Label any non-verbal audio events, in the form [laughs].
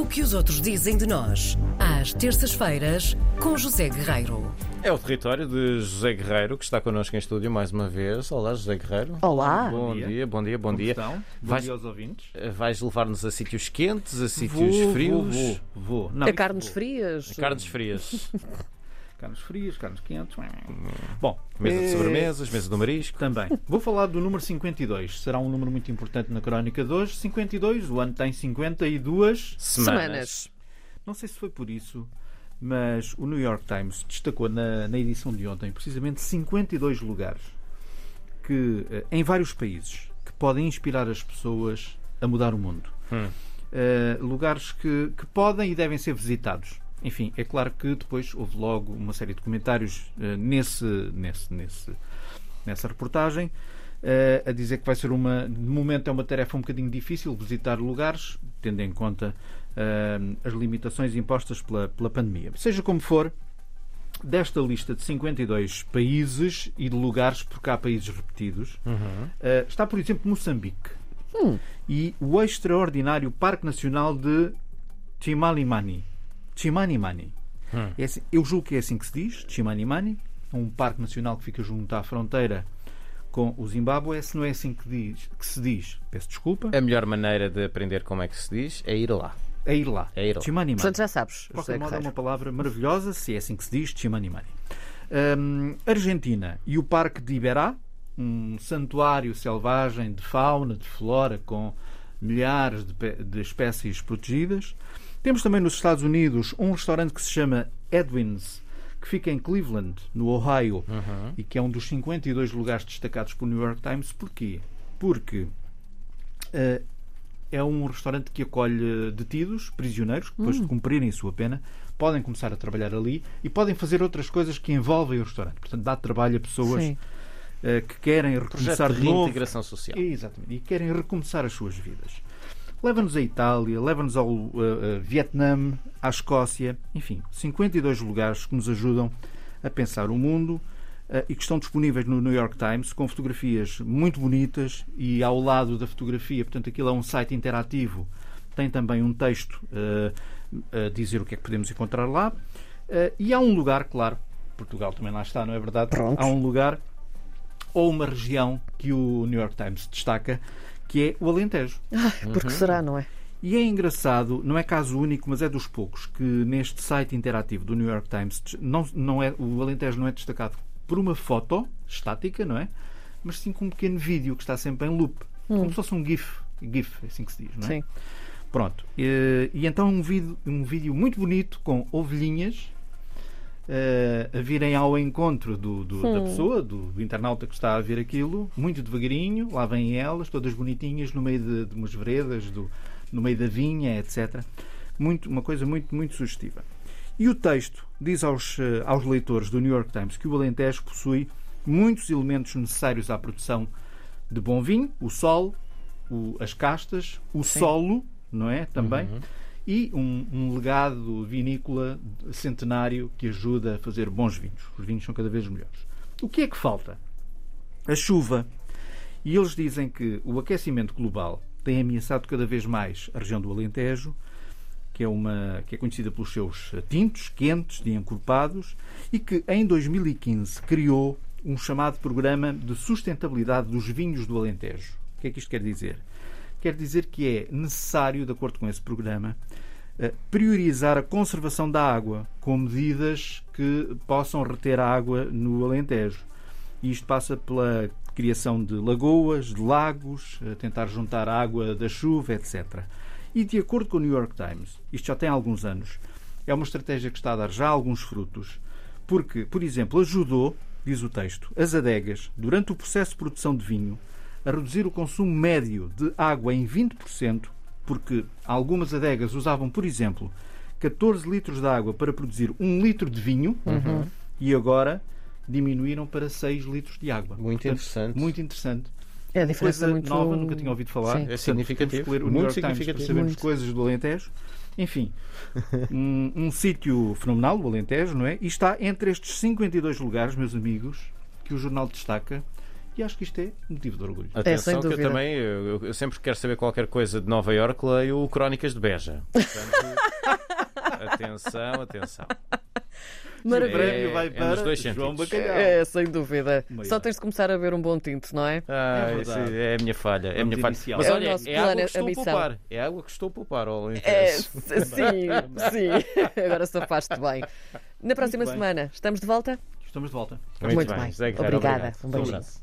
O que os outros dizem de nós, às terças-feiras, com José Guerreiro. É o território de José Guerreiro, que está connosco em estúdio mais uma vez. Olá, José Guerreiro. Olá. Bom dia. dia, bom dia, bom Como dia. estão? Bom Vais- dia aos ouvintes. Eh, Vais levar-nos a sítios quentes, a sítios Vou, frios, Vou, vou, vou. Não, A carnes vou. frias. a carnes frias, [laughs] Carnes frias, carnes quentes. Bom, mesa de eh, sobremesas, mesa do marisco. Também. Vou falar do número 52. Será um número muito importante na crónica de hoje. 52, o ano tem 52. Semanas. Semanas. Não sei se foi por isso, mas o New York Times destacou na, na edição de ontem precisamente 52 lugares que, eh, em vários países que podem inspirar as pessoas a mudar o mundo. Hum. Eh, lugares que, que podem e devem ser visitados. Enfim, é claro que depois houve logo uma série de comentários eh, nesse, nesse, nesse, nessa reportagem eh, a dizer que vai ser uma. De momento é uma tarefa um bocadinho difícil visitar lugares, tendo em conta eh, as limitações impostas pela, pela pandemia. Seja como for, desta lista de 52 países e de lugares, porque há países repetidos, Uhum. está, por exemplo, Moçambique Hum. e o extraordinário Parque Nacional de Chimanimani. Chimanimani. Hum. É assim- eu julgo que é assim que se diz, Chimanimani, um parque nacional que fica junto à fronteira com o Zimbábue. Se não é assim que, diz, que se diz, peço desculpa, A melhor maneira de aprender como é que se diz é ir lá. é ir lá. É ir lá. Chimanimani. Portanto, já sabes, De qualquer modo, é uma palavra maravilhosa, se é assim que se diz, Chimanimani. Hum, Argentina e o Parque de Iberá, um santuário selvagem de fauna, de flora, com milhares de, de espécies protegidas. Temos também nos Estados Unidos um restaurante que se chama Edwin's, que fica em Cleveland, no Ohio, Uhum. e que é um dos 52 lugares destacados pelo New York Times. Porquê? Porque eh, é um restaurante que acolhe detidos, prisioneiros, que depois de cumprirem a sua pena, podem começar a trabalhar ali e podem fazer outras coisas que envolvem o restaurante. Portanto, dá trabalho a pessoas Sim. eh, que querem Projeto recomeçar de de novo. reintegração social. Exatamente. E querem recomeçar as suas vidas. Leva-nos à Itália, leva-nos ao uh, uh, Vietnã, à Escócia, enfim, 52 lugares que nos ajudam a pensar o mundo uh, e que estão disponíveis no New York Times com fotografias muito bonitas e ao lado da fotografia, portanto, aquilo é um site interativo, tem também um texto a dizer o que é que podemos encontrar lá. E há um lugar, claro, Portugal também lá está, não é verdade? Pronto. Há um lugar ou uma região que o New York Times destaca, que é o Alentejo. [laughs] Porque será, não é? E é engraçado, não é caso único, mas é dos poucos, que neste site interativo do New York Times não, não é, o Alentejo não é destacado por uma foto estática, não é? Mas sim com um pequeno vídeo que está sempre em loop. Como se fosse um GIF. GIF, é assim que se diz, não é? Sim. Pronto. E, e então um vídeo, um vídeo muito bonito com ovelhinhas a virem ao encontro do, do- da pessoa, do, do internauta que está a ver aquilo, muito devagarinho, lá vêm elas, todas bonitinhas, no meio de, de umas veredas, no meio da vinha, etc. Muito, uma coisa muito, muito sugestiva. E o texto diz aos, eh, aos leitores do New York Times que o Alentejo possui muitos elementos necessários à produção de bom vinho, o sol, o- as castas, o solo, não é? Também. E um, um legado vinícola centenário que ajuda a fazer bons vinhos. Os vinhos são cada vez melhores. O que é que falta? A chuva. E eles dizem que o aquecimento global tem ameaçado cada vez mais a região do Alentejo, que é, uma, que é conhecida pelos seus tintos quentes e encorpados, e que em 2015 criou um chamado Programa de Sustentabilidade dos Vinhos do Alentejo. O que é que isto quer dizer? Quer dizer que é necessário, de acordo com esse programa, eh, priorizar a conservação da água com medidas que possam reter a água no Alentejo. E isto passa pela criação de lagoas, de lagos, eh, tentar juntar a água da chuva, etc. E de acordo com o New York Times, isto já tem alguns anos, é uma estratégia que está a dar já alguns frutos, porque, por exemplo, ajudou, diz o texto, as adegas, durante o processo de produção de vinho, a reduzir o consumo médio de água em 20%, porque algumas adegas usavam, por exemplo, 14 litros de água para produzir 1 litro de vinho e agora diminuíram para 6 litros de água. Muito interessante. Muito interessante. É a Uma diferença coisa muito nova, nunca tinha ouvido falar. Sim. É Portanto, significativo. ler o Muito New York Times para significativo. sabermos Muito. coisas do Alentejo. Enfim, [laughs] um, um sítio fenomenal, o Alentejo, não é? E está entre estes 52 lugares, meus amigos, que o jornal destaca E acho que isto é motivo de orgulho. É, sem Atenção, que eu também, eu, eu sempre que quero saber qualquer coisa de Nova Iorque, leio o Crónicas de Beja. Portanto, [laughs] atenção, atenção. O Maravilha. prémio vai é para dois João. Bacalhau. É, sem dúvida. Maior. Só tens de começar a ver um bom tinto, não é? Ah, É é a minha falha. É a minha falha. Mas É o olha, nosso é água plano, que a estou a missão. poupar. É água que estou a poupar. Ao É, [laughs] sim, sim. Agora safaste bem. Na próxima bem. semana, estamos de volta? Estamos de volta. Muito, Muito bem. bem. Obrigada. obrigado. Um beijinho.